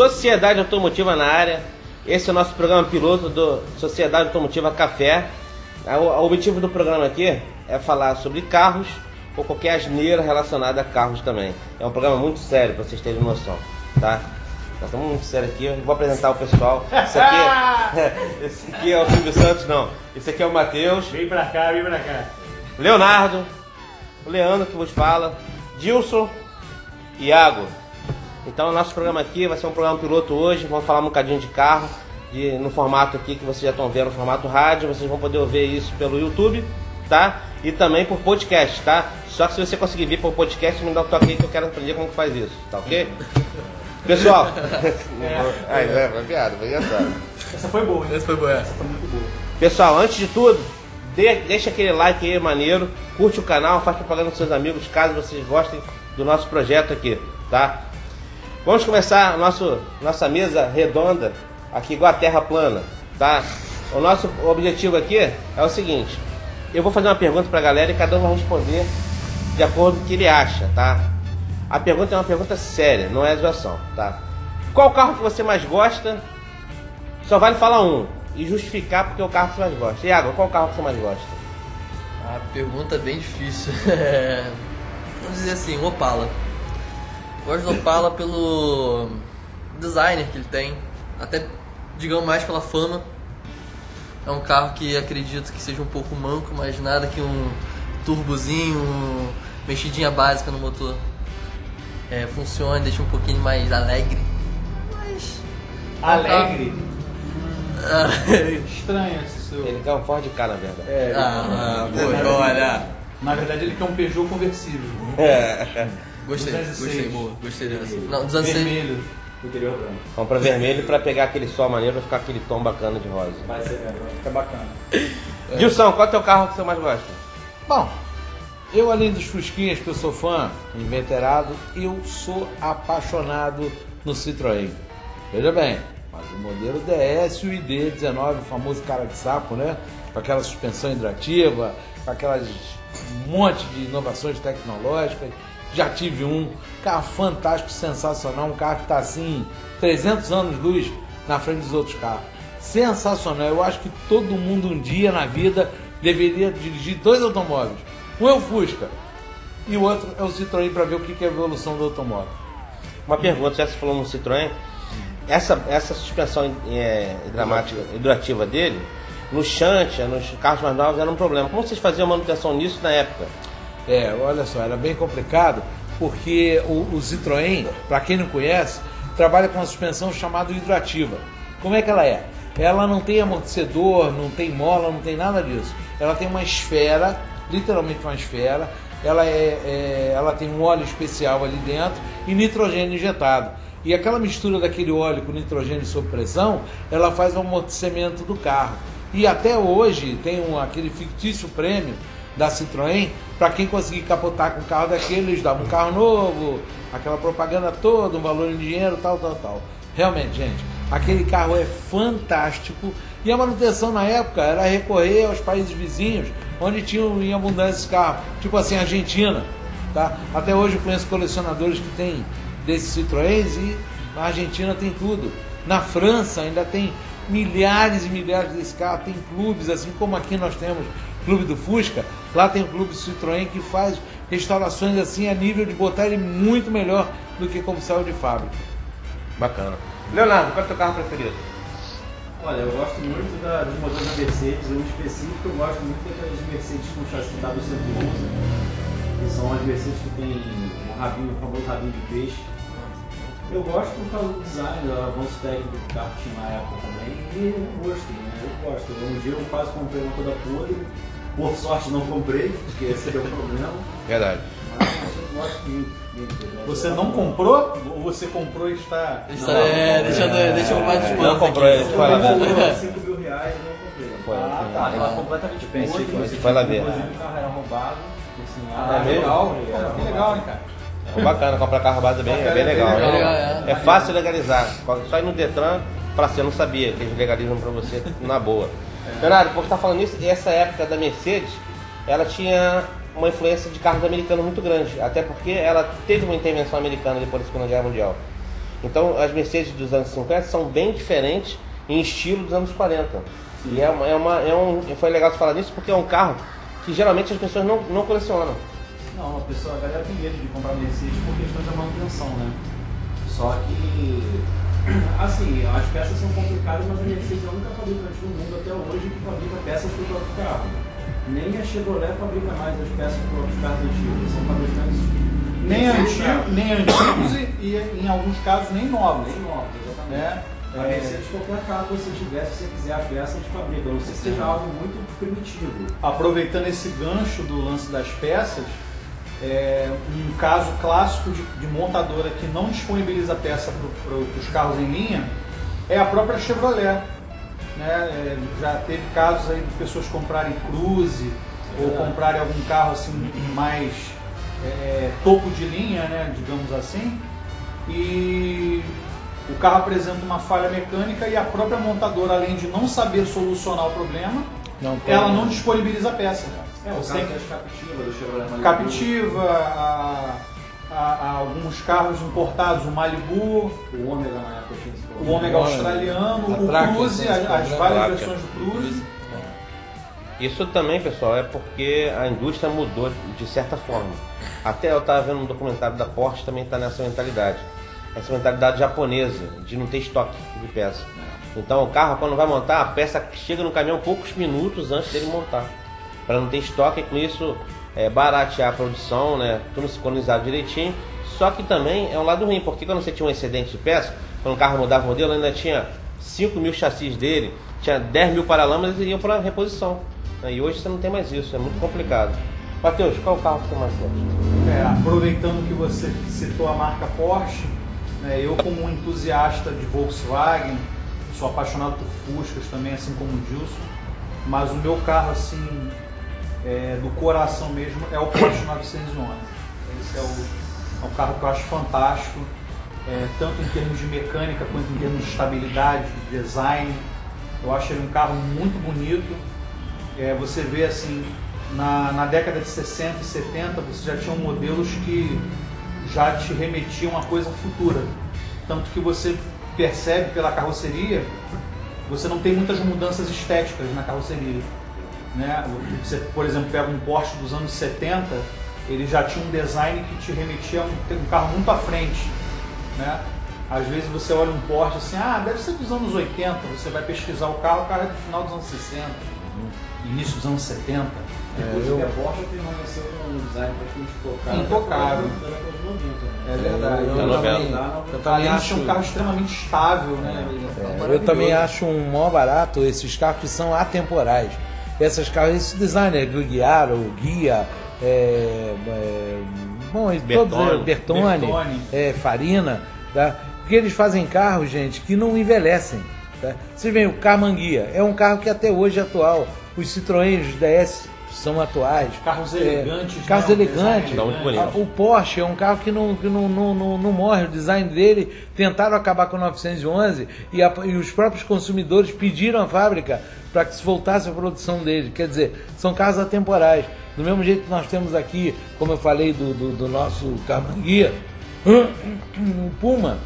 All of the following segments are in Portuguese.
Sociedade Automotiva na área. Esse é o nosso programa piloto do Sociedade Automotiva Café. O o objetivo do programa aqui é falar sobre carros ou qualquer asneira relacionada a carros também. É um programa muito sério, para vocês terem noção, tá? Nós estamos muito sérios aqui, eu vou apresentar o pessoal. Esse aqui, esse aqui é o Silvio Santos, não. Esse aqui é o Matheus, Vem pra cá, vem pra cá. Leonardo, o Leandro que vos fala, Dilson, Iago. Então o nosso programa aqui vai ser um programa piloto hoje, vamos falar um bocadinho de carro, de, no formato aqui que vocês já estão vendo, no formato rádio, vocês vão poder ouvir isso pelo YouTube, tá? E também por podcast, tá? Só que se você conseguir vir por podcast, me dá um toque aí que eu quero aprender como que faz isso, tá ok? Pessoal, Ai, é, foi piada, foi engraçado. Essa foi boa, hein? Essa foi boa. Essa foi muito boa. Pessoal, antes de tudo, deixa aquele like aí maneiro, curte o canal, faz propaganda com seus amigos, caso vocês gostem do nosso projeto aqui, tá? Vamos começar a nosso, nossa mesa redonda, aqui igual a terra plana, tá? O nosso objetivo aqui é o seguinte, eu vou fazer uma pergunta pra galera e cada um vai responder de acordo com o que ele acha, tá? A pergunta é uma pergunta séria, não é zoação, tá? Qual carro que você mais gosta só vale falar um e justificar porque é o carro que você mais gosta. Iago, qual carro que você mais gosta? A pergunta é bem difícil. Vamos dizer assim, o Opala. Gosto do Opala pelo designer que ele tem, até digamos mais pela fama. É um carro que acredito que seja um pouco manco, mas nada que um turbozinho, um mexidinha básica no motor é, funcione, deixa um pouquinho mais alegre. Mas. Alegre. Ah, Estranho esse seu. Ele quer um Ford K, na verdade. É, ah, poxa, olha. Na verdade, ele quer um Peugeot conversível. É. Gostei, 206. gostei, boa, gostei dessa. Não, dos anos Vermelho. Interior branco. Compra vermelho pra pegar aquele sol maneiro pra ficar aquele tom bacana de rosa. Vai ser, é, vai ficar bacana. Gilson, qual é o teu carro que você mais gosta? Bom, eu além dos Fusquinhas que eu sou fã, inveterado, eu sou apaixonado no Citroën. Veja bem, mas o modelo DS e o ID19, o famoso cara de sapo, né? Com aquela suspensão hidrativa, com aquelas um monte de inovações tecnológicas. Já tive um carro fantástico, sensacional, um carro que está assim 300 anos luz na frente dos outros carros. Sensacional. Eu acho que todo mundo um dia na vida deveria dirigir dois automóveis. Um é o Fusca e o outro é o Citroën para ver o que é a evolução do automóvel. Uma pergunta, já você falou no Citroën, essa, essa suspensão é, hidramática, hidrativa dele, no Xantia, nos carros mais novos, era um problema. Como vocês faziam manutenção nisso na época? É, olha só, era bem complicado porque o, o Citroën, para quem não conhece, trabalha com uma suspensão chamada hidrativa. Como é que ela é? Ela não tem amortecedor, não tem mola, não tem nada disso. Ela tem uma esfera, literalmente uma esfera. Ela, é, é- ela tem um óleo especial ali dentro e nitrogênio injetado. E aquela mistura daquele óleo com nitrogênio sob pressão, ela faz o amortecimento do carro. E até hoje tem um, aquele fictício prêmio da Citroën, para quem conseguir capotar com um carro daquele, eles davam um carro novo, aquela propaganda toda, um valor em dinheiro, tal, tal, tal. Realmente, gente, aquele carro é fantástico e a manutenção na época era recorrer aos países vizinhos, onde tinham em abundância esse carro, tipo assim, Argentina, tá? Até hoje eu conheço colecionadores que têm desses Citroëns e na Argentina tem tudo. Na França ainda tem milhares e milhares desse carro, tem clubes, assim como aqui nós temos Clube do Fusca, lá tem o Clube Citroën que faz restaurações assim a nível de botar ele muito melhor do que como saiu de fábrica. Bacana. Leonardo, qual é o teu carro preferido? Olha, eu gosto muito da, dos motores da Mercedes, em específico eu gosto muito daquelas Mercedes com chassi W111, que são as Mercedes que tem o rabinho, o famoso rabinho de peixe. Eu gosto por causa do design, do avanço técnico que o carro tinha na época também, e o gosto, né? Eu gosto. Um dia eu quase comprei uma toda podre, por sorte não comprei, porque esse é o problema, Verdade. Você não comprou? Ou você comprou e está. Deixa, é, deixa, eu- deixa eu mais de Não comprou, ele foi lá ver. comprou 5 mil reais e não comprei. Foi, Ah, tá, ela é completamente Pensei que podre, você foi lá ver. Inclusive o carro era roubado. Assim, Ah, É legal. Que legal, hein, cara? É bacana, comprar carro base é bem, é bem legal. É né? legal, é. É fácil legalizar. Só ir no Detran, falar assim, eu não sabia que eles legalizam pra você na boa. Leonardo, por estar falando isso, essa época da Mercedes, ela tinha uma influência de carros americanos muito grande. Até porque ela teve uma intervenção americana depois da Segunda Guerra Mundial. Então as Mercedes dos anos 50 são bem diferentes em estilo dos anos 40. E é uma, é uma, é um, foi legal você falar nisso porque é um carro que geralmente as pessoas não, não colecionam. Não, a pessoa, a galera tem medo de comprar Mercedes por questão da manutenção, né? Só que, assim, as peças são complicadas, mas a Mercedes é a única fabricante do mundo até hoje que fabrica peças para o próprio carro. Nem a Chevrolet fabrica mais as peças para os carros antigos, são fabricantes Nem, antigo, nem antigos e, e, em alguns casos nem novos. Nem novos, exatamente. Né? A É, Mercedes, qualquer carro que você tiver, se você quiser a peça, eles fabricam. A não ser que seja algo muito primitivo. aproveitando esse gancho do lance das peças, é, um caso clássico de, de montadora que não disponibiliza peça para os carros em linha é a própria Chevrolet. Né? É, já teve casos aí de pessoas comprarem Cruze ou comprarem algum carro assim mais é, topo de linha, né? digamos assim, e o carro apresenta uma falha mecânica e a própria montadora, além de não saber solucionar o problema, Não ela não disponibiliza a peça. É, o das Captiva, do Chevrolet Malibu. Captiva, a, a- a alguns carros importados, o Malibu, O Ômega na época tinha esse o. Ômega australiano, a o Cruze, as, as várias versões do Cruze. Isso também, pessoal, é porque a indústria mudou de certa forma. Até eu estava vendo um documentário da Porsche também está nessa mentalidade. Essa mentalidade japonesa de não ter estoque de peça. Então o carro quando vai montar, a peça chega no caminhão poucos minutos antes dele montar. Para não ter estoque e com isso é, baratear a produção, né? Tudo sincronizado direitinho. Só que também é um lado ruim, porque quando você tinha um excedente de peça, quando o carro mudava o modelo, ainda tinha 5 mil chassis dele, tinha 10 mil paralamas e iam para reposição. né? E hoje você não tem mais isso, é muito complicado. Matheus, qual o carro que você mais gosta? É, aproveitando que você citou a marca Porsche, né, eu como um entusiasta de Volkswagen, sou apaixonado por Fuscas também, assim como o Gilson, mas o meu carro assim é, do coração mesmo é o Porsche 911. Esse é o, é um carro que eu acho fantástico, é, tanto em termos de mecânica quanto em termos de estabilidade, de design. Eu acho ele um carro muito bonito. É, você vê assim, na, na década de 60 e 70 você já tinha modelos que já te remetiam a coisa futura. Tanto que você percebe pela carroceria, você não tem muitas mudanças estéticas na carroceria. Né? Você, por exemplo, pega um Porsche dos anos 70, ele já tinha um design que te remetia a um, um carro muito à frente. Né? Às vezes você olha um Porsche assim, ah, deve ser dos anos 80, você vai pesquisar o carro, o carro é do final dos anos 60, início dos anos 70. Inclusive a Porsche permaneceu com um design praticamente intocável. Intocável. até a década de 90, né? É verdade. Eu, Tá eu também, eu também acho. um carro extremamente estável, né? É, eu também acho um maior barato esses carros que são atemporais. Essas carros, esse designer, Guiara, o Guia, é, é, bom, todos, é, Bertone. Bertone, Bertone. é, Farina, tá? porque eles fazem carros, gente, que não envelhecem. Tá? Vocês veem, o Carmanguia é um carro que até hoje é atual. Os Citroën, os DS são atuais. Carros É, elegantes. carros né? Elegantes. O Porsche é um carro que não, que não, não, não, não morre, o design dele tentaram acabar com o 911 e, a- e os próprios consumidores pediram à fábrica para que se voltasse a produção dele. Quer dizer, são carros atemporais. Do mesmo jeito que nós temos aqui, como eu falei do, do, do nosso Carmanguia, o Puma,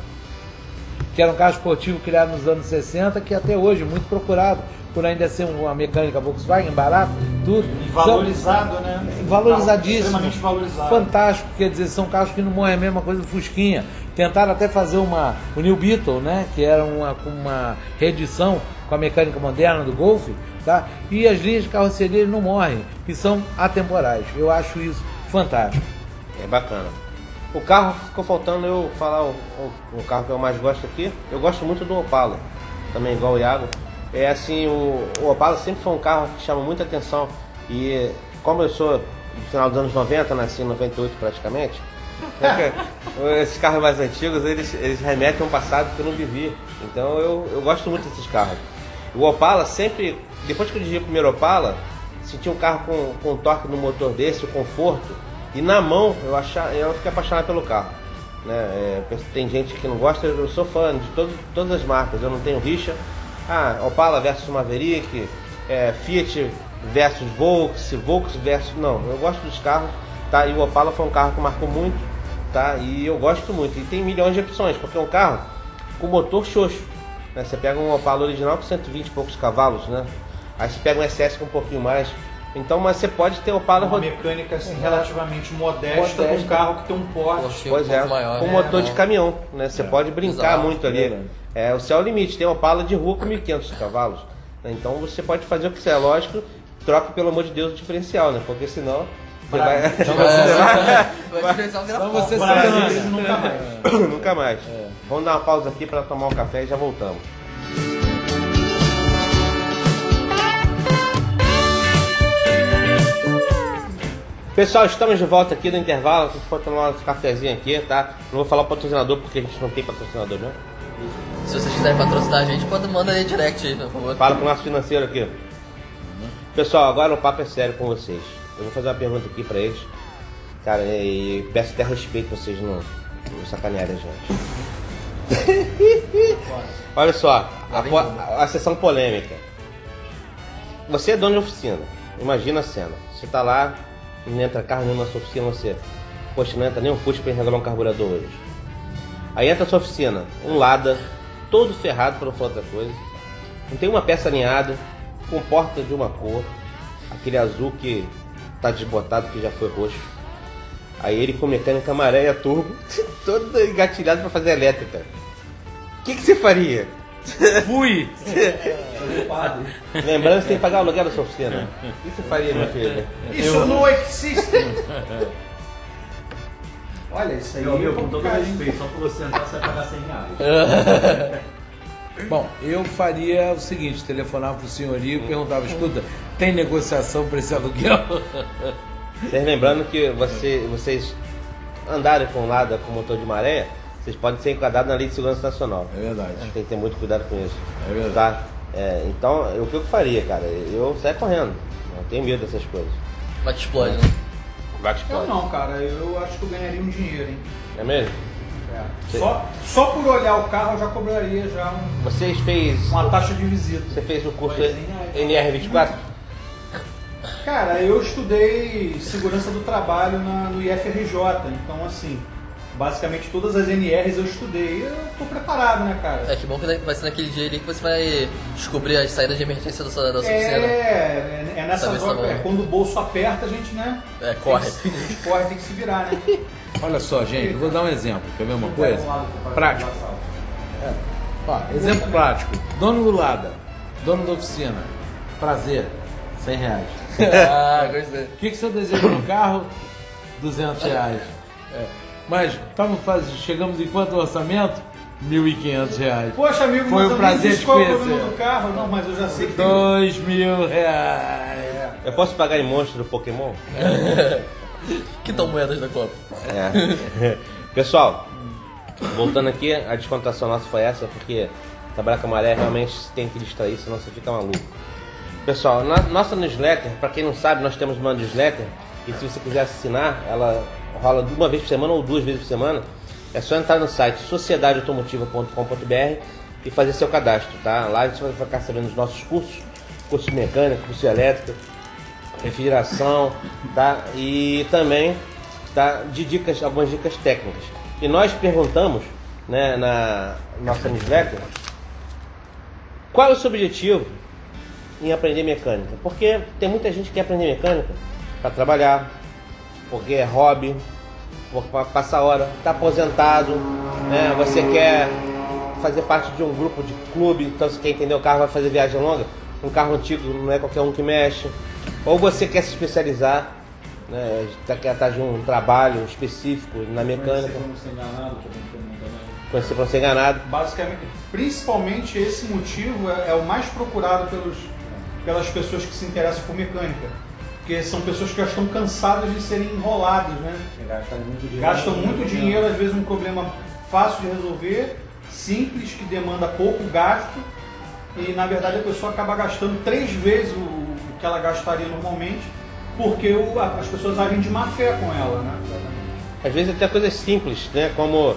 que era um carro esportivo criado nos anos 60, que até hoje é muito procurado, por ainda ser uma mecânica Volkswagen, barato, tudo. E valorizado, né? Valorizadíssimo. Extremamente valorizado. Fantástico, quer dizer, são carros que não morrem a mesma coisa do Fusquinha. Tentaram até fazer uma, o New Beetle, né? Que era uma, uma reedição com a mecânica moderna do Golf, tá? E as linhas de carroceria não morrem, e são atemporais. Eu acho isso fantástico. É bacana. O carro ficou faltando eu falar o, o, o carro que eu mais gosto aqui. Eu gosto muito do Opala, também igual o Iago. É assim, o, o Opala sempre foi um carro que chama muita atenção. E como eu sou do final dos anos 90, nasci em 98 praticamente, né, que esses carros mais antigos eles, eles remetem a um passado que eu não vivi. Então eu, eu gosto muito desses carros. O Opala sempre, depois que eu dirigi o primeiro Opala, senti um carro com, com um torque no motor desse, o conforto. E na mão eu, achar, eu fiquei apaixonado pelo carro. Né? É, tem gente que não gosta, eu sou fã de todo, todas as marcas, eu não tenho rixa. Ah, Opala versus Maverick, é, Fiat versus Volks, Volks versus. Não, eu gosto dos carros, tá? E o Opala foi um carro que marcou muito, tá? E eu gosto muito. E tem milhões de opções, porque é um carro com motor xoxo. Né? Você pega um Opala original com 120 e poucos cavalos, né? Aí você pega um SS com um pouquinho mais. Então, mas você pode ter Opala Uma mecânica assim, relativamente modesta, com Modesta. um carro que tem um porte. Porsche Pois um é, maior. com né? motor de Não. caminhão, né? Você pode brincar Exato, muito ali. É, o céu é o limite, tem uma pala de rua com 1.500 cavalos. Então você pode fazer o que você é lógico, troca pelo amor de Deus o diferencial, né? Porque senão você vai... Então, É, vai diferenciar o Então grafão. você Brasil, sabe. nunca mais. Nunca mais. Vamos dar uma pausa aqui para tomar um café e já voltamos. Pessoal, estamos de volta aqui no intervalo. A gente pode tomar um cafezinho aqui, tá? Não vou falar o patrocinador porque a gente não tem patrocinador, né? Se vocês quiserem patrocinar a gente, pode mandar aí direct aí, por favor. Fala com o nosso financeiro aqui. Pessoal, agora o papo é sério com vocês. Eu vou fazer uma pergunta aqui pra eles. Cara, e peço até respeito pra vocês não, não sacanearem a gente. Olha só, a, po- a sessão polêmica. Você é dono de oficina. Imagina a cena. Você tá lá, não entra carro nenhum na sua oficina, você. Poxa, não entra nem um Fusca pra regular um carburador hoje. Aí entra a sua oficina, um Lada, todo ferrado pra não falar outra coisa. Não tem uma peça alinhada, com porta de uma cor, aquele azul que tá desbotado, que já foi roxo. Aí ele com mecânica maré turbo, todo engatilhado pra fazer elétrica. O que, que você faria? Fui! Lembrando que você tem que pagar o aluguel da sua oficina. O que você faria, meu filho? Isso não existe! Olha, isso aí Meu amigo, é com todo respeito, só por você entrar você vai pagar 100 reais. Bom, eu faria o seguinte: telefonava pro senhorio e perguntava, escuta, tem negociação para esse aluguel? Vocês lembrando que você, vocês andarem com lado com motor de maré, vocês podem ser enquadrados na Lei de Segurança Nacional. É verdade. Tem que ter muito cuidado com isso. É verdade. Tá? É, então, eu- o que eu faria, cara? Eu saio correndo. Não tenho medo dessas coisas. Vai que explode, né? Vai Eu explode. não, cara, eu acho que eu ganharia um dinheiro, hein? É mesmo? É. Só, só por olhar o carro eu já cobraria já um- Vocês fez. uma taxa de visita. Você fez o curso Mas nem NR24? Cara, eu estudei segurança do trabalho na- no IFRJ, então assim, basicamente todas as NRs eu estudei e eu tô preparado, né, cara? É que bom que vai ser naquele dia ali que você vai descobrir as saídas de emergência da sua, da sua É, oficina. é, é nessa Saber hora, tá é, quando o bolso aperta, a gente, né? É, corre. Tem que, a gente corre, tem que se virar, né? Olha só, gente, eu vou dar um exemplo. Quer ver uma coisa? Prático. salto. Ó, exemplo prático. Dono do Lada, dono da oficina. Prazer, 100 reais. Ah, gostei. O que, que você deseja no carro? 200 reais. É. Mas tamo faz... chegamos em quanto orçamento? 1.500 reais. Poxa, amigo, Foi um eu prazer te conhecer. do carro. Não, mas eu já sei que tem... 2 mil reais. Eu posso pagar em monstro do Pokémon? Que tal moedas da Copa? É. Pessoal, voltando aqui, a descontração nossa foi essa, porque trabalhar com a maré realmente tem que distrair, senão você fica maluco. Pessoal, na nossa newsletter, para quem não sabe, nós temos uma newsletter, e se você quiser assinar, ela rola uma vez por semana ou duas vezes por semana. É só entrar no site sociedadeautomotiva.com.br e fazer seu cadastro, tá? Lá você vai ficar sabendo dos nossos cursos, curso de mecânica, curso de elétrica, refrigeração, tá? E também tá, de dicas, algumas dicas técnicas. E nós perguntamos, né, na nossa newsletter, qual é o seu objetivo em aprender mecânica? Porque tem muita gente que quer aprender mecânica para trabalhar, porque é hobby, para passar hora, está aposentado, né? Você quer fazer parte de um grupo de clube, então você quer entender o carro, vai fazer viagem longa, um carro antigo não é qualquer um que mexe. Ou você quer se especializar, né? tá- quer estar de um trabalho específico na mecânica, Conhecer como ser enganado, que é conhecer para ser enganado. Basicamente, principalmente esse motivo é, é o mais procurado pelos, pelas pessoas que se interessam por mecânica. Porque são pessoas que já estão cansadas de serem enroladas, né? Gastam muito dinheiro. Gastam muito dinheiro, às vezes um problema fácil de resolver, simples, que demanda pouco gasto, e na verdade a pessoa acaba gastando três vezes o, o que ela gastaria normalmente, porque o- a- as pessoas agem de má fé com ela, né? Às vezes até coisas simples, né? Como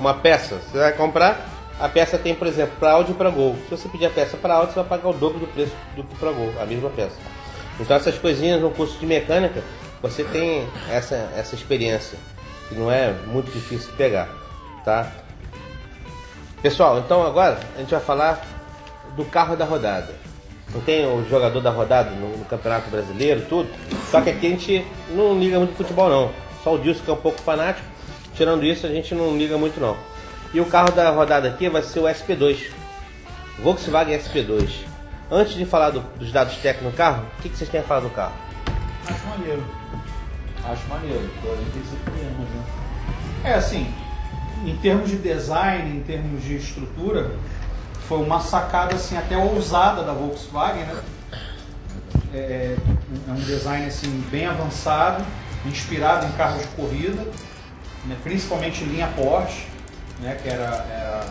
uma peça. Você vai comprar, a peça tem, por exemplo, para Audi e para Gol. Se você pedir a peça para Audi, você vai pagar o dobro do preço do que para Gol, a mesma peça. Então essas coisinhas no curso de mecânica, você tem essa, essa experiência, que não é muito difícil de pegar, tá? Pessoal, então agora a gente vai falar do carro da rodada. Não tem o jogador da rodada no, no Campeonato Brasileiro, tudo. Só que aqui a gente não liga muito futebol não. Só o Dilson que é um pouco fanático. Tirando isso, a gente não liga muito não. E o carro da rodada aqui vai ser o SP2. Volkswagen SP2. Antes de falar do- dos dados técnicos do carro, o que, que vocês têm a falar do carro? Acho maneiro. Acho maneiro, 45 anos, né? É assim, em termos de design, em termos de estrutura, foi uma sacada assim até ousada da Volkswagen, né? É, é um design assim bem avançado, inspirado em carros de corrida, né? principalmente linha Porsche, né? Que era, era-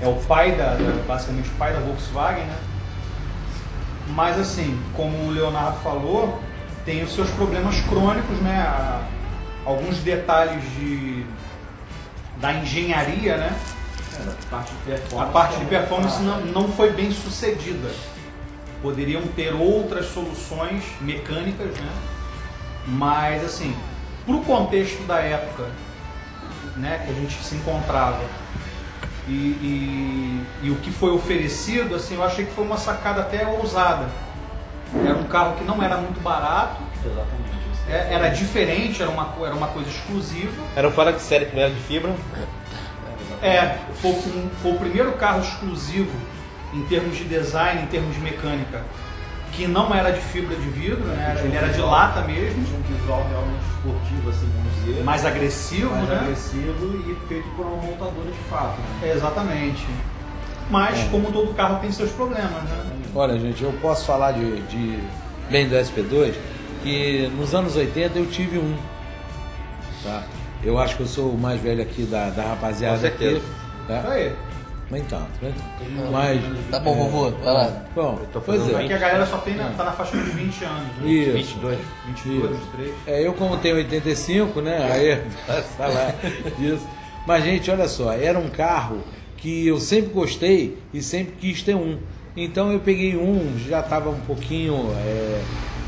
é o pai da, da- basicamente o pai da Volkswagen, né? Mas assim, como o Leonardo falou, tem os seus problemas crônicos, né? A- alguns detalhes de da engenharia, né? É, a parte de performance. A parte de é performance muito não, não foi bem sucedida. Poderiam ter outras soluções mecânicas, né? Mas assim, para o contexto da época, né, que a gente se encontrava e, e- e o que foi oferecido, assim, eu achei que foi uma sacada até ousada. Era um carro que não era muito barato, Exatamente. isso. é- era diferente, era uma, era uma coisa exclusiva. Era um fora de série que não era de fibra. É, foi, um- foi o primeiro carro exclusivo em termos de design, em termos de mecânica, que não era de fibra de vidro, né? Ele era de lata mesmo, Tinha um visual realmente esportivo, assim, vamos dizer. mais agressivo, mais né? agressivo e feito por uma montadora de fato, né? É, exatamente. Mas, como todo carro tem seus problemas, né? Olha, gente, eu posso falar de, de bem do SP2 que nos anos 80 eu tive um. Tá? Eu acho que eu sou o mais velho aqui da, da rapaziada Com certeza. aqui. Tá? Aí, Nem tanto, nem tanto. Mas. Tá bom, vovô, vai lá. Bom, tô pois fazendo é. aqui a galera só tem na, tá na faixa de 20 anos, né? Isso. 22. 22, Isso. 23. É, eu como tenho 85, né? Aí falar disso. Mas gente, olha só, era um carro que eu sempre gostei e sempre quis ter um. Então eu peguei um, já estava um pouquinho é,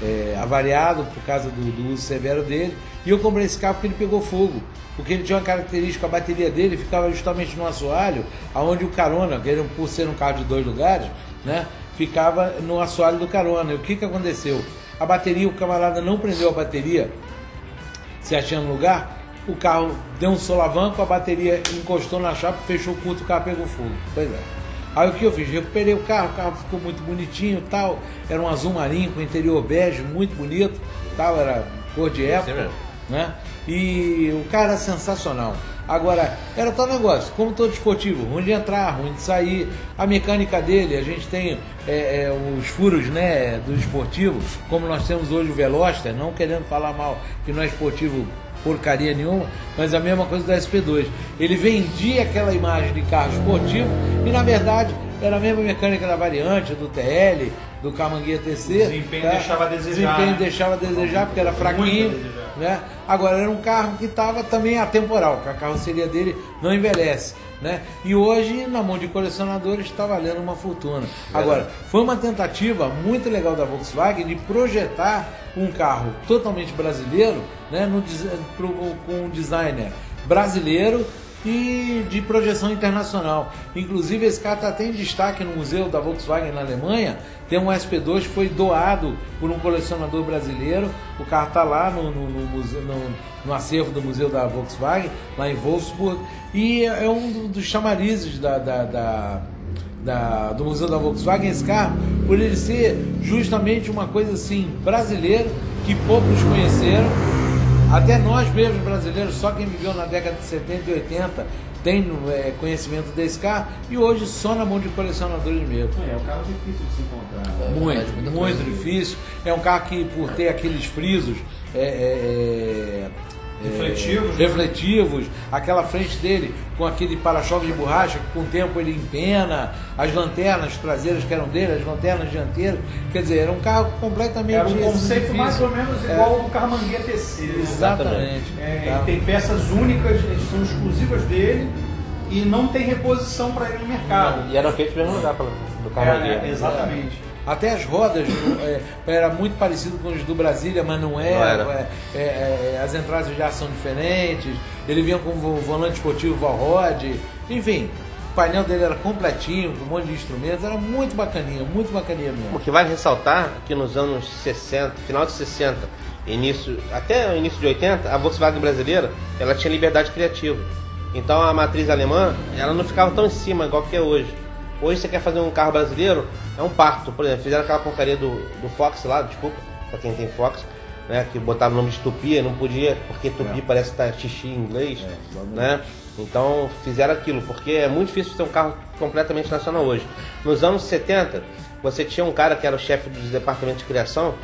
é, avariado por causa do, do uso severo dele, e eu comprei esse carro porque ele pegou fogo. Porque ele tinha uma característica, a bateria dele ficava justamente no assoalho, aonde o carona, que por ser um carro de dois lugares, né? Ficava no assoalho do carona. E o que, que aconteceu? A bateria, o camarada não prendeu a bateria se achando no lugar, o carro deu um solavanco, a bateria encostou na chapa, fechou o curto, o carro pegou fogo. Pois é. Aí o que eu fiz? Recuperei o carro, o carro ficou muito bonitinho e tal. Era um azul marinho com interior bege, muito bonito, tal, era cor de época, mesmo. né? E o carro era sensacional. Agora, era tal negócio, como todo esportivo, ruim de entrar, ruim de sair. A mecânica dele, a gente tem é, é, os furos né, do esportivo, como nós temos hoje o Veloster, não querendo falar mal que não é esportivo porcaria nenhuma, mas a mesma coisa da SP2. Ele vendia aquela imagem de carro esportivo e na verdade era a mesma mecânica da variante, do TL, do Camanguia TC. Desempenho deixava a desejar, Desempenho né? deixava a desejar porque era fraquinho. Né? Agora era um carro que estava também atemporal, que a carroceria dele não envelhece. Né? E hoje, na mão de colecionadores, está valendo uma fortuna. Agora, foi uma tentativa muito legal da Volkswagen de projetar um carro totalmente brasileiro, né? no, pro- com um designer brasileiro e de projeção internacional. Inclusive, esse carro está até em destaque no museu da Volkswagen na Alemanha. Tem um SP2 que foi doado por um colecionador brasileiro. O carro está lá no, no, no museu, no, no acervo do museu da Volkswagen, lá em Wolfsburg. E é um do- dos chamarizes da, da- da- da- do museu da Volkswagen esse carro, por ele ser justamente uma coisa assim brasileira que poucos conheceram. Até nós mesmos brasileiros, só quem viveu na década de 70 e 80 tem é, conhecimento desse carro e hoje só na mão de colecionadores mesmo. É, é um carro difícil de se encontrar. É. Muito, verdade, muita muito difícil. É um carro que, por ter aqueles frisos é, é, é, é, Refletivos, refletivos, aquela frente dele com aquele para-choque de borracha que com o tempo ele empena, as lanternas traseiras que eram dele, as lanternas dianteiras. Quer dizer, era um carro completamente Era um conceito difícil. mais ou menos É. igual ao do Carmanguia TC. né? Exatamente. É, Tá? ele tem peças únicas, são exclusivas dele e não tem reposição para ele no mercado. E eram feitos no mesmo lugar pelo- do É, carro é, exatamente. Até as rodas é, era muito parecido com os do Brasília, mas não era. Não era. É, é, as entradas ar são diferentes. Ele vinha com o volante esportivo Valrod. Enfim, painel dele era completinho, com um monte de instrumentos, era muito bacaninha, muito bacaninha mesmo. O que vale ressaltar é que nos anos 60, final de 60, início, até o início de 80, a Volkswagen brasileira, ela tinha liberdade criativa. Então a matriz alemã, ela não ficava tão em cima igual que é hoje. Hoje você quer fazer um carro brasileiro, é um parto. Por exemplo, fizeram aquela porcaria do, do Fox lá, desculpa, pra quem tem Fox, né? Que botaram o nome de Tupi, não podia, porque Tupi parece que tá xixi em inglês, né? Então fizeram aquilo, porque é muito difícil ter um carro completamente nacional hoje. Nos anos 70, você tinha um cara que era o chefe do departamento de criação,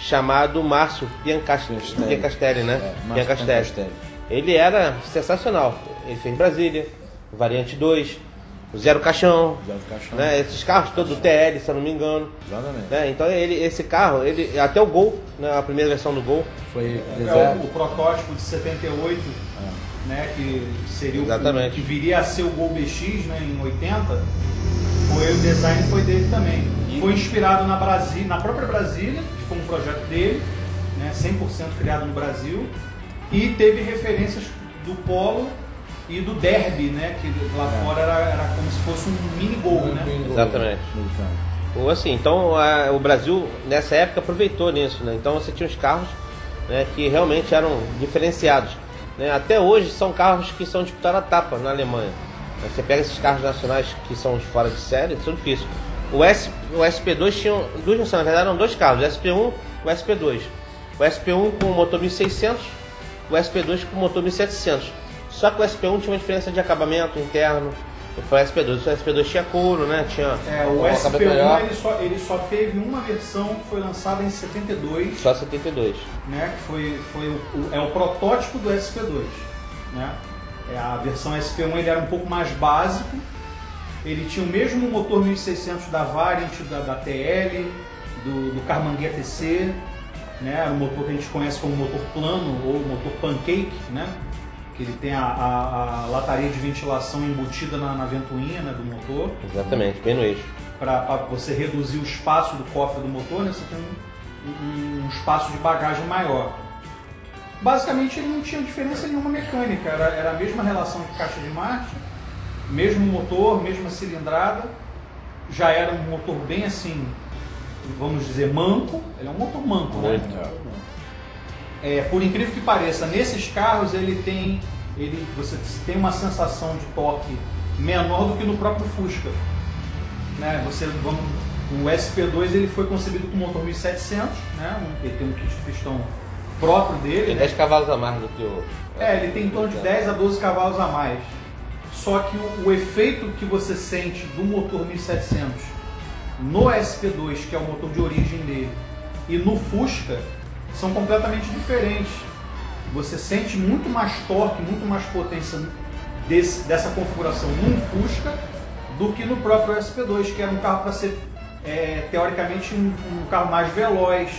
chamado Márcio Piancastelli, né? É, Piancastelli. Ele era sensacional. Ele fez Brasília, Variante 2, o Zero Caixão, Zero Caixão. né? Esses carros todos do TL, se eu não me engano. Exatamente. né? Então ele, esse carro, ele até o Gol, né? a primeira versão do Gol, Foi É deserto. o, o protótipo de 78, né, que seria o- Exatamente. que viria a ser o Gol BX né, em 80, foi o design foi dele também. Foi inspirado na Brasília, na própria Brasília, que foi um projeto dele, né, 100% criado no Brasil, e teve referências do Polo e do Derby, né, que lá fora era, era como se fosse um mini Gol, né? Exatamente. Ou assim, então a- o Brasil nessa época aproveitou nisso, né? Então você tinha os carros né, que realmente eram diferenciados. né? Até hoje são carros que são disputados a tapa na Alemanha. Você pega esses carros nacionais que são os fora de série, são difíceis. O, S, o SP2 tinha duas versões, na verdade eram dois carros, o SP1 e o SP2. O SP1 com o motor 1600, o SP2 com o motor 1700. Só que o SP1 tinha uma diferença de acabamento interno. Foi o SP2. O SP2 tinha couro, né? Tinha É, o um acabamento SP1 melhor. ele só, ele só teve uma versão que foi lançada em 72, Só 72. né, que foi, foi o, o- é o protótipo do SP2. Né? É, a versão SP1 ele era um pouco mais básico, ele tinha o mesmo motor 1600 da Variant, da, da TL, do, do Carmanguia TC, né? o motor que a gente conhece como motor plano ou motor pancake, né? Ele tem a, a- a lataria de ventilação embutida na, na ventoinha né, do motor Exatamente, bem no eixo. para você reduzir o espaço do cofre do motor, né, você tem um, um- um espaço de bagagem maior. Basicamente ele não tinha diferença nenhuma mecânica, era, era a mesma relação de caixa de marcha, mesmo motor, mesma cilindrada, já era um motor bem assim, vamos dizer, manco, ele é um motor manco, né? É, por incrível que pareça, nesses carros ele tem, ele, você tem uma sensação de torque menor do que no próprio Fusca. Né? Você, vamos, o SP2 ele foi concebido com motor 1700, né? um, ele tem um kit de pistão próprio dele. Tem né? 10 cavalos a mais do que o. É, ele tem em torno de 10 a 12 cavalos a mais. Só que o, o efeito que você sente do motor 1700 no SP2, que é o motor de origem dele, e no Fusca, são completamente diferentes. Você sente muito mais torque, muito mais potência desse- dessa configuração num Fusca do que no próprio SP2, que era um carro para ser, é, teoricamente, um, um carro mais veloz,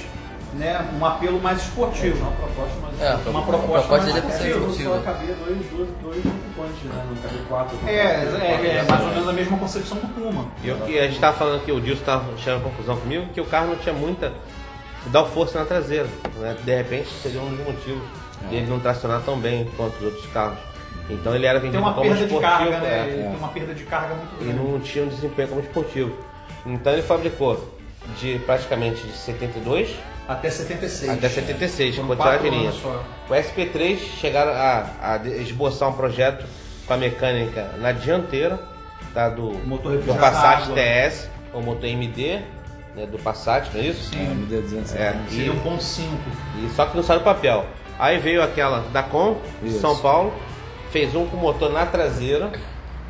né? um apelo mais esportivo. uma proposta, mas É, Uma a proposta proposta mais é esportiva, só esportiva. cabia dois, dois, dois ocupantes, né? Não cabia quatro. É, é, é mais ou menos a mesma concepção do Puma. E o que a gente estava falando que o Dilson estava chamando confusão comigo, que o carro não tinha muita. Dar força na traseira. Né? De repente seria um dos motivos dele não tracionar tão bem quanto os outros carros. Então ele era Tem vendido uma como perda de esportivo. carga, né? é. Ele tem uma perda de carga muito e grande. não tinha um desempenho como esportivo. Então ele fabricou de praticamente de 72 Até 76. até 76, Foram com quatro de linha. O SP3 chegaram a, a esboçar um projeto com a mecânica na dianteira tá, do, Motor do Passat água. TS, o motor MD né, do Passat, não é isso? É, MD250. É, Seria e, 1.5. e só que não saiu do papel. Aí veio aquela da Com, de. São Paulo, fez um com motor na traseira,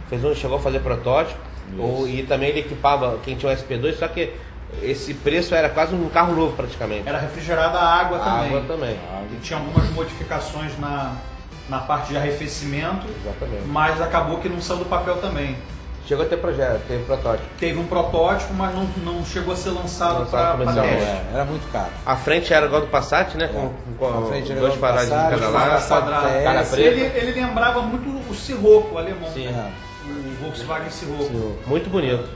fez um, chegou a fazer protótipo, ou, e também ele equipava quem tinha o SP2, só que esse preço era quase um carro novo praticamente. Era refrigerada a água também. Água também. E tinha algumas modificações na, na parte de arrefecimento, Exatamente. mas acabou que não saiu do papel também. Chegou a ter projeto, teve protótipo. Teve um protótipo, mas não, não chegou a ser lançado Lançado para teste. É, era muito caro. A frente era igual do Passat, né? Com, com A frente era dois faróis de cada lado. quadrado. Cara. Ele, ele lembrava muito o Sirocco, o alemão. Sim. É. O Volkswagen Sirocco. Muito bonito.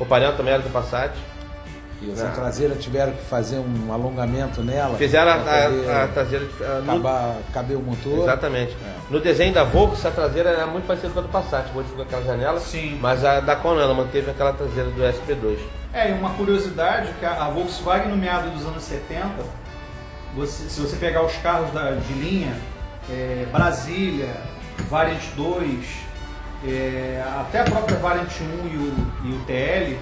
O painel também era do Passat. E essa Ah. traseira tiveram que fazer um alongamento nela. Fizeram a, a, traseira no- acabar, caber o motor. Exatamente. No desenho da Volks, a traseira era muito parecida com a do Passat, modificou aquela janela. Sim. Mas a da ela manteve aquela traseira do SP2. É, e uma curiosidade que a, a Volkswagen no meado dos anos 70, você- se você pegar os carros da- de linha, é, Brasília, Variant 2, é, até a própria Variant 1 e o, e o TL,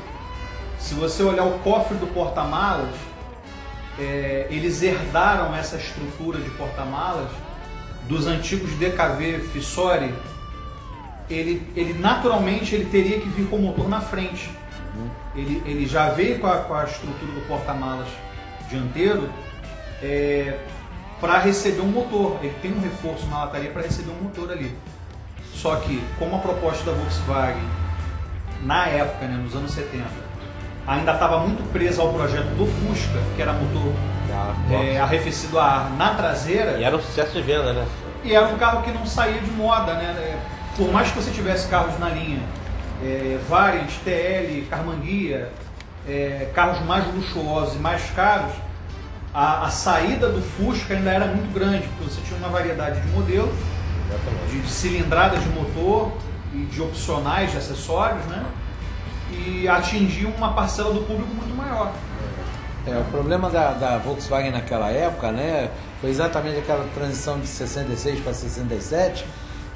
se você olhar o cofre do porta-malas, é, eles herdaram essa estrutura de porta-malas dos antigos DKV Fissori. Ele, ele naturalmente ele teria que vir com o motor na frente. Ele, ele já veio com a, com a estrutura do porta-malas dianteiro para receber um motor. Ele tem um reforço na lataria para receber um motor ali. Só que, como a proposta da Volkswagen, na época, né, nos anos 70, ainda estava muito presa ao projeto do Fusca, que era motor é, arrefecido a ar na traseira, E era um sucesso de venda, né? e era um carro que não saía de moda, né? É, Por mais que você tivesse carros na linha, é, Variant, TL, Carmanguia, é, carros mais luxuosos e mais caros, a, a saída do Fusca ainda era muito grande, porque você tinha uma variedade de modelos, Exatamente. de cilindradas de motor e de opcionais de acessórios, né? E atingia uma parcela do público muito maior. É, o problema da, da Volkswagen naquela época, né, foi exatamente aquela transição de 66 para 67,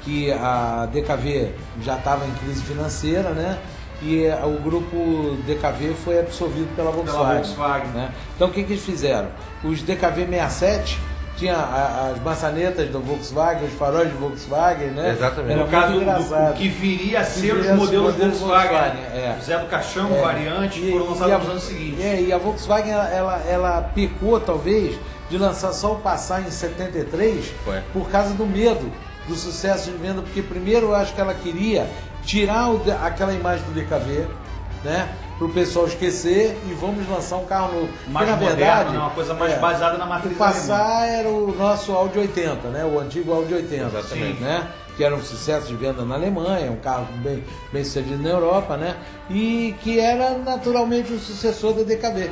que a DKV já estava em crise financeira, né, e eh, o grupo DKV foi absorvido pela Volkswagen. Volkswagen. né? Então o que, que eles fizeram? Os DKV 67 tinha a- as maçanetas do Volkswagen, os faróis de Volkswagen, né? Exatamente. Era No caso, do, que viria a ser viria os modelos modelos Volkswagen. Volkswagen, é. Zé do Caixão, É. variante, E- foram lançados a- nos anos seguintes. É, e a Volkswagen ela, ela, ela pecou talvez de lançar só o Passat em 73 Foi. por causa do medo do sucesso de venda, porque primeiro eu acho que ela queria tirar o aquela imagem do DKV, né? Para o pessoal esquecer e vamos lançar um carro novo. Porque, mais na moderno, verdade, né? uma coisa mais é, baseada na o matriz alemã. Passat era o nosso Audi 80, né? O antigo Audi 80, Exatamente. né? Que era um sucesso de venda na Alemanha, um carro bem, bem sucedido na Europa, né? E que era naturalmente o sucessor da DKV.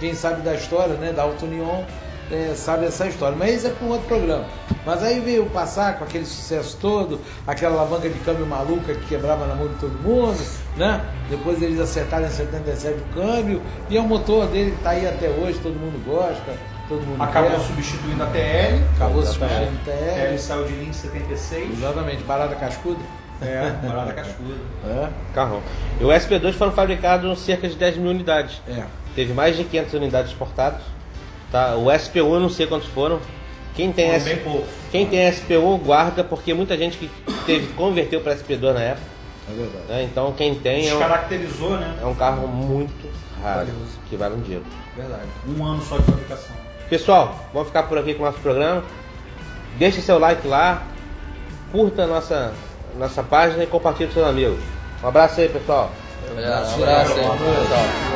Quem sabe da história, né? Da Auto Union, é, sabe essa história. Mas isso é para um outro programa. Mas aí veio o Passat com aquele sucesso todo, aquela alavanca de câmbio maluca que quebrava na mão de todo mundo, né? Depois eles acertaram em 77 o câmbio, e é o motor dele que está aí até hoje, todo mundo gosta, todo mundo Acabou quer. substituindo a TL. Acabou substituindo A TL. TL saiu de linha em 76. Exatamente, barata cascuda. É, Morada Cascuda. É. Carrão. E o SP2 foram fabricados cerca de 10 mil unidades. É. Teve mais de 500 unidades exportadas. Tá? O SPU eu não sei quantos foram. Quem tem, Foram S... Quem tem SPU guarda, porque muita gente que teve converteu para SP2 na época. É verdade. né? Então quem tem é um, Descaracterizou, né? é um carro muito raro, que vale um dinheiro. Verdade. Um ano só de fabricação. Pessoal, vamos ficar por aqui com o nosso programa. Deixe seu like lá, curta a nossa, nossa página e compartilhe com seus amigos. Um abraço aí, pessoal. Abraço, abraço aí, pessoal.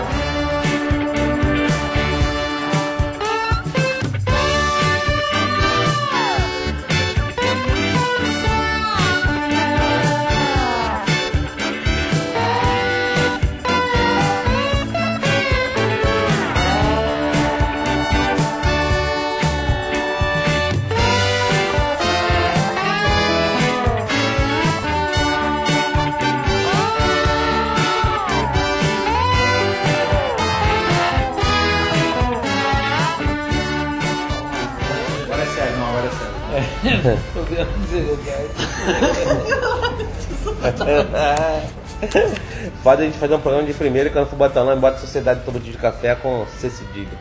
Pode a gente fazer um programa de primeira e quando for botar o nome, bota Sociedade Todo de Café com C cedilha.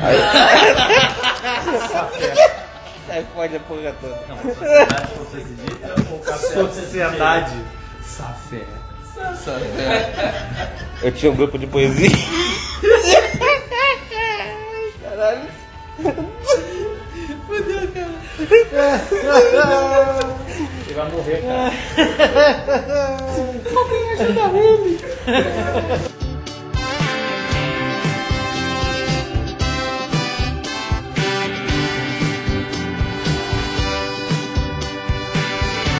Aí... Aí pode a porra toda. Sociedade Safé. Eu tinha um grupo de poesia. Caralho. Ele vai morrer, cara. Alguém ajuda ele.